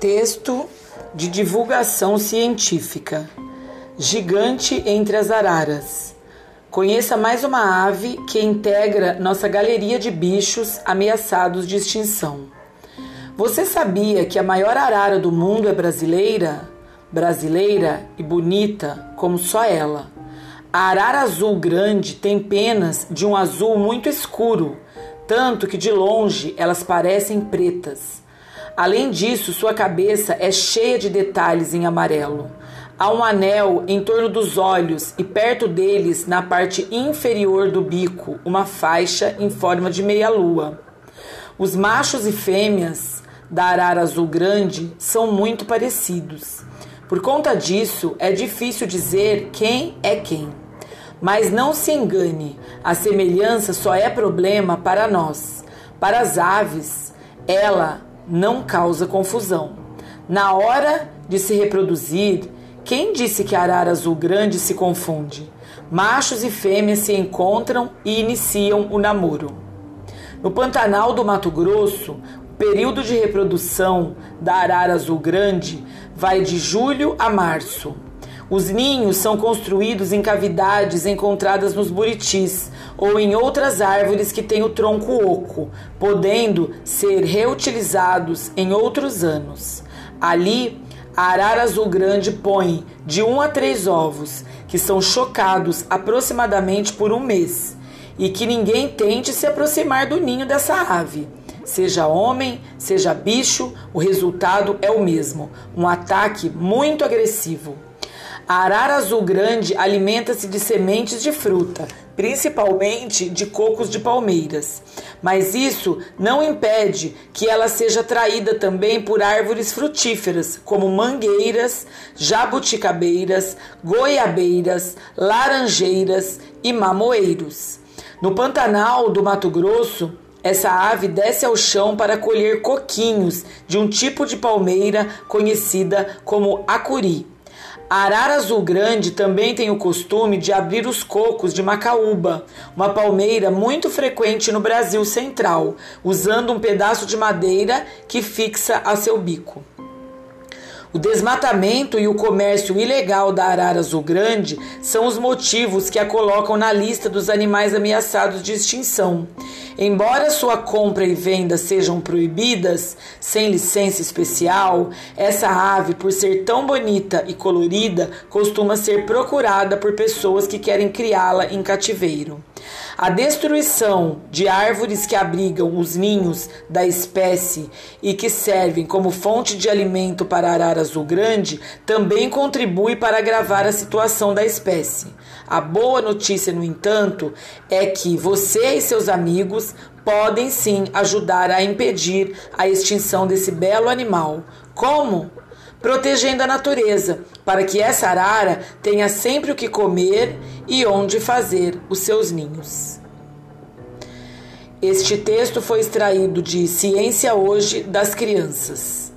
Texto de divulgação científica. Gigante entre as araras. Conheça mais uma ave que integra nossa galeria de bichos ameaçados de extinção. Você sabia que a maior arara do mundo é brasileira? Brasileira e bonita como só ela. A arara azul grande tem penas de um azul muito escuro, tanto que de longe elas parecem pretas. Além disso, sua cabeça é cheia de detalhes em amarelo. Há um anel em torno dos olhos e perto deles, na parte inferior do bico, uma faixa em forma de meia-lua. Os machos e fêmeas da arara azul grande são muito parecidos. Por conta disso, é difícil dizer quem é quem. Mas não se engane, a semelhança só é problema para nós. Para as aves, ela não causa confusão. Na hora de se reproduzir, quem disse que arara azul grande se confunde? Machos e fêmeas se encontram e iniciam o namoro. No Pantanal do Mato Grosso, o período de reprodução da arara azul grande vai de julho a março. Os ninhos são construídos em cavidades encontradas nos buritis ou em outras árvores que têm o tronco oco, podendo ser reutilizados em outros anos. Ali, a arara azul grande põe de um a três ovos, que são chocados aproximadamente por um mês, e que ninguém tente se aproximar do ninho dessa ave. Seja homem, seja bicho, o resultado é o mesmo: um ataque muito agressivo. A arara azul grande alimenta-se de sementes de fruta, principalmente de cocos de palmeiras. Mas isso não impede que ela seja atraída também por árvores frutíferas, como mangueiras, jabuticabeiras, goiabeiras, laranjeiras e mamoeiros. No Pantanal do Mato Grosso, essa ave desce ao chão para colher coquinhos de um tipo de palmeira conhecida como acuri. A arara azul grande também tem o costume de abrir os cocos de macaúba, uma palmeira muito frequente no Brasil central, usando um pedaço de madeira que fixa a seu bico. O desmatamento e o comércio ilegal da arara azul grande são os motivos que a colocam na lista dos animais ameaçados de extinção. Embora sua compra e venda sejam proibidas, sem licença especial, essa ave, por ser tão bonita e colorida, costuma ser procurada por pessoas que querem criá-la em cativeiro. A destruição de árvores que abrigam os ninhos da espécie e que servem como fonte de alimento para a arara azul grande também contribui para agravar a situação da espécie. A boa notícia, no entanto, é que você e seus amigos podem sim ajudar a impedir a extinção desse belo animal. Como? Protegendo a natureza, para que essa arara tenha sempre o que comer e onde fazer os seus ninhos. Este texto foi extraído de Ciência Hoje das Crianças.